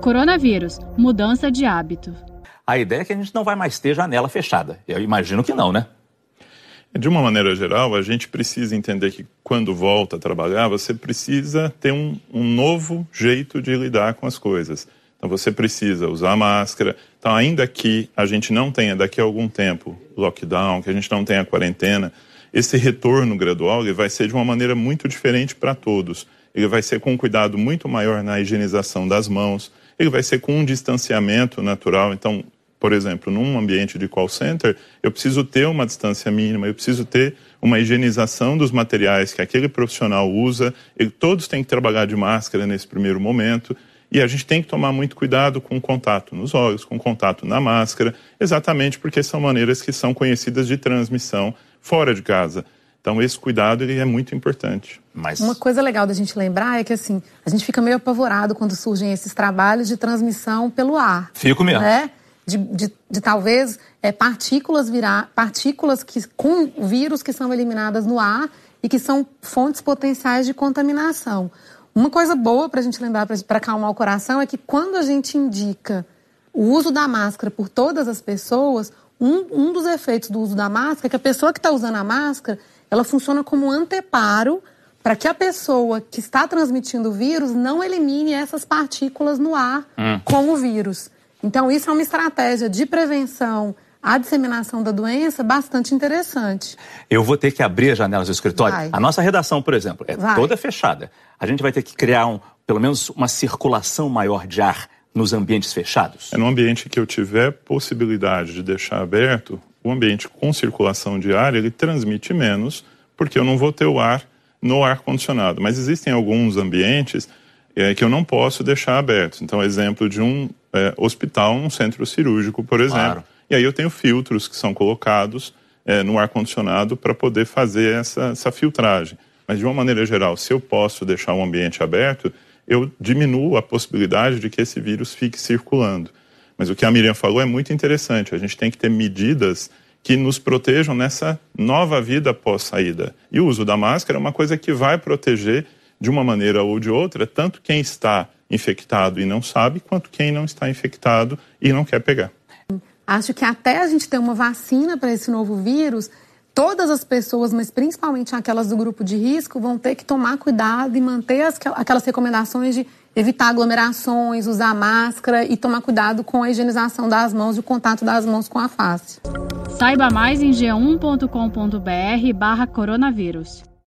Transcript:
Coronavírus mudança de hábito. A ideia é que a gente não vai mais ter janela fechada. Eu imagino que não, né? De uma maneira geral, a gente precisa entender que quando volta a trabalhar, você precisa ter um, um novo jeito de lidar com as coisas. Então você precisa usar máscara. Então, ainda que a gente não tenha daqui a algum tempo lockdown, que a gente não tenha quarentena, esse retorno gradual ele vai ser de uma maneira muito diferente para todos. Ele vai ser com um cuidado muito maior na higienização das mãos, ele vai ser com um distanciamento natural. Então, por exemplo, num ambiente de call center, eu preciso ter uma distância mínima, eu preciso ter uma higienização dos materiais que aquele profissional usa. Ele, todos têm que trabalhar de máscara nesse primeiro momento. E a gente tem que tomar muito cuidado com o contato nos olhos, com o contato na máscara, exatamente porque são maneiras que são conhecidas de transmissão fora de casa. Então, esse cuidado ele é muito importante. Mas... Uma coisa legal da gente lembrar é que assim, a gente fica meio apavorado quando surgem esses trabalhos de transmissão pelo ar. Fico mesmo. Né? De, de, de talvez é, partículas virar, partículas que, com vírus que são eliminadas no ar e que são fontes potenciais de contaminação. Uma coisa boa para a gente lembrar, para acalmar o coração, é que quando a gente indica o uso da máscara por todas as pessoas, um, um dos efeitos do uso da máscara é que a pessoa que está usando a máscara, ela funciona como um anteparo para que a pessoa que está transmitindo o vírus não elimine essas partículas no ar hum. com o vírus. Então, isso é uma estratégia de prevenção a disseminação da doença bastante interessante. Eu vou ter que abrir as janelas do escritório. Vai. A nossa redação, por exemplo, é vai. toda fechada. A gente vai ter que criar um, pelo menos uma circulação maior de ar nos ambientes fechados? É no ambiente que eu tiver possibilidade de deixar aberto, o ambiente com circulação de ar, ele transmite menos, porque eu não vou ter o ar no ar condicionado. Mas existem alguns ambientes é, que eu não posso deixar abertos. Então, exemplo de um é, hospital, um centro cirúrgico, por exemplo. Claro. E aí eu tenho filtros que são colocados é, no ar-condicionado para poder fazer essa, essa filtragem. Mas, de uma maneira geral, se eu posso deixar o ambiente aberto, eu diminuo a possibilidade de que esse vírus fique circulando. Mas o que a Miriam falou é muito interessante. A gente tem que ter medidas que nos protejam nessa nova vida pós-saída. E o uso da máscara é uma coisa que vai proteger de uma maneira ou de outra, tanto quem está infectado e não sabe, quanto quem não está infectado e não quer pegar. Acho que até a gente ter uma vacina para esse novo vírus, todas as pessoas, mas principalmente aquelas do grupo de risco, vão ter que tomar cuidado e manter as, aquelas recomendações de evitar aglomerações, usar máscara e tomar cuidado com a higienização das mãos e o contato das mãos com a face. Saiba mais em g1.com.br barra coronavírus.